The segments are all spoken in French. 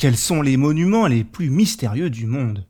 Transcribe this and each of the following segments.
Quels sont les monuments les plus mystérieux du monde?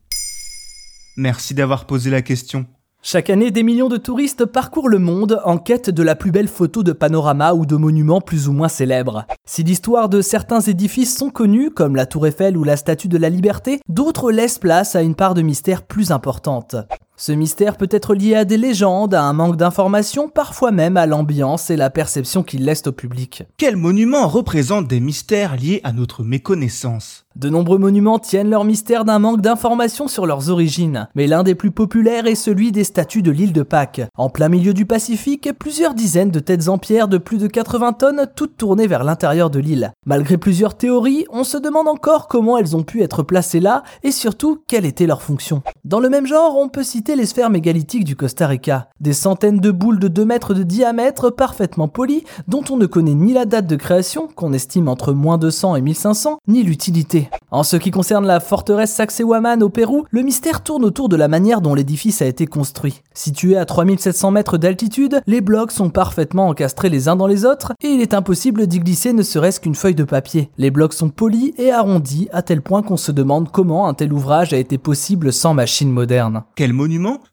Merci d'avoir posé la question. Chaque année, des millions de touristes parcourent le monde en quête de la plus belle photo de panorama ou de monuments plus ou moins célèbres. Si l'histoire de certains édifices sont connus, comme la Tour Eiffel ou la Statue de la Liberté, d'autres laissent place à une part de mystère plus importante. Ce mystère peut être lié à des légendes, à un manque d'informations, parfois même à l'ambiance et la perception qu'il laisse au public. Quels monuments représentent des mystères liés à notre méconnaissance? De nombreux monuments tiennent leur mystère d'un manque d'informations sur leurs origines, mais l'un des plus populaires est celui des statues de l'île de Pâques. En plein milieu du Pacifique, plusieurs dizaines de têtes en pierre de plus de 80 tonnes, toutes tournées vers l'intérieur de l'île. Malgré plusieurs théories, on se demande encore comment elles ont pu être placées là et surtout quelle était leur fonction. Dans le même genre, on peut citer les sphères mégalithiques du Costa Rica. Des centaines de boules de 2 mètres de diamètre parfaitement polies, dont on ne connaît ni la date de création, qu'on estime entre moins 200 et 1500, ni l'utilité. En ce qui concerne la forteresse Sacsayhuaman au Pérou, le mystère tourne autour de la manière dont l'édifice a été construit. Situé à 3700 mètres d'altitude, les blocs sont parfaitement encastrés les uns dans les autres et il est impossible d'y glisser ne serait-ce qu'une feuille de papier. Les blocs sont polis et arrondis à tel point qu'on se demande comment un tel ouvrage a été possible sans machine moderne.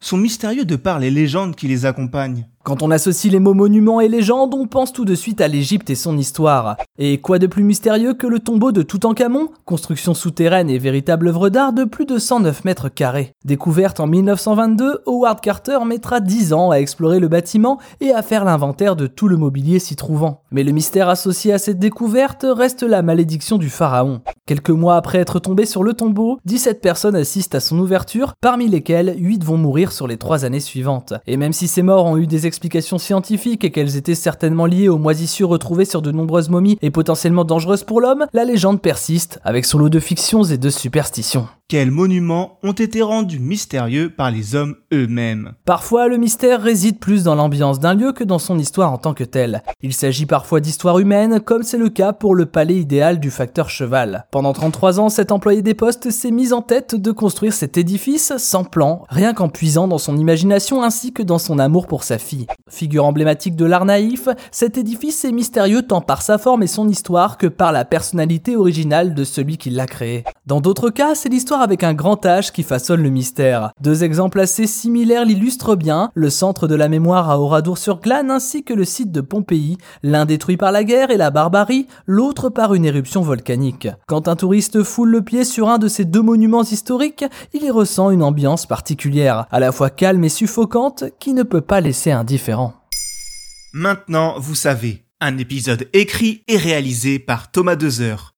Sont mystérieux de par les légendes qui les accompagnent. Quand on associe les mots monuments et légendes, on pense tout de suite à l'Égypte et son histoire. Et quoi de plus mystérieux que le tombeau de Toutankhamon, construction souterraine et véritable œuvre d'art de plus de 109 mètres carrés. Découverte en 1922, Howard Carter mettra 10 ans à explorer le bâtiment et à faire l'inventaire de tout le mobilier s'y trouvant. Mais le mystère associé à cette découverte reste la malédiction du pharaon. Quelques mois après être tombé sur le tombeau, 17 personnes assistent à son ouverture, parmi lesquelles 8 vont mourir sur les 3 années suivantes. Et même si ces morts ont eu des explications scientifiques et qu'elles étaient certainement liées aux moisissures retrouvées sur de nombreuses momies et potentiellement dangereuses pour l'homme, la légende persiste, avec son lot de fictions et de superstitions. Quels monuments ont été rendus mystérieux par les hommes eux-mêmes Parfois, le mystère réside plus dans l'ambiance d'un lieu que dans son histoire en tant que telle. Il s'agit parfois d'histoires humaines, comme c'est le cas pour le palais idéal du facteur cheval. Pendant 33 ans, cet employé des postes s'est mis en tête de construire cet édifice sans plan, rien qu'en puisant dans son imagination ainsi que dans son amour pour sa fille. Figure emblématique de l'art naïf, cet édifice est mystérieux tant par sa forme et son histoire que par la personnalité originale de celui qui l'a créé. Dans d'autres cas, c'est l'histoire avec un grand H qui façonne le mystère. Deux exemples assez similaires l'illustrent bien, le centre de la mémoire à Oradour-sur-Glane ainsi que le site de Pompéi, l'un détruit par la guerre et la barbarie, l'autre par une éruption volcanique. Quand un touriste foule le pied sur un de ces deux monuments historiques, il y ressent une ambiance particulière, à la fois calme et suffocante, qui ne peut pas laisser indifférent. Maintenant, vous savez, un épisode écrit et réalisé par Thomas Dezer.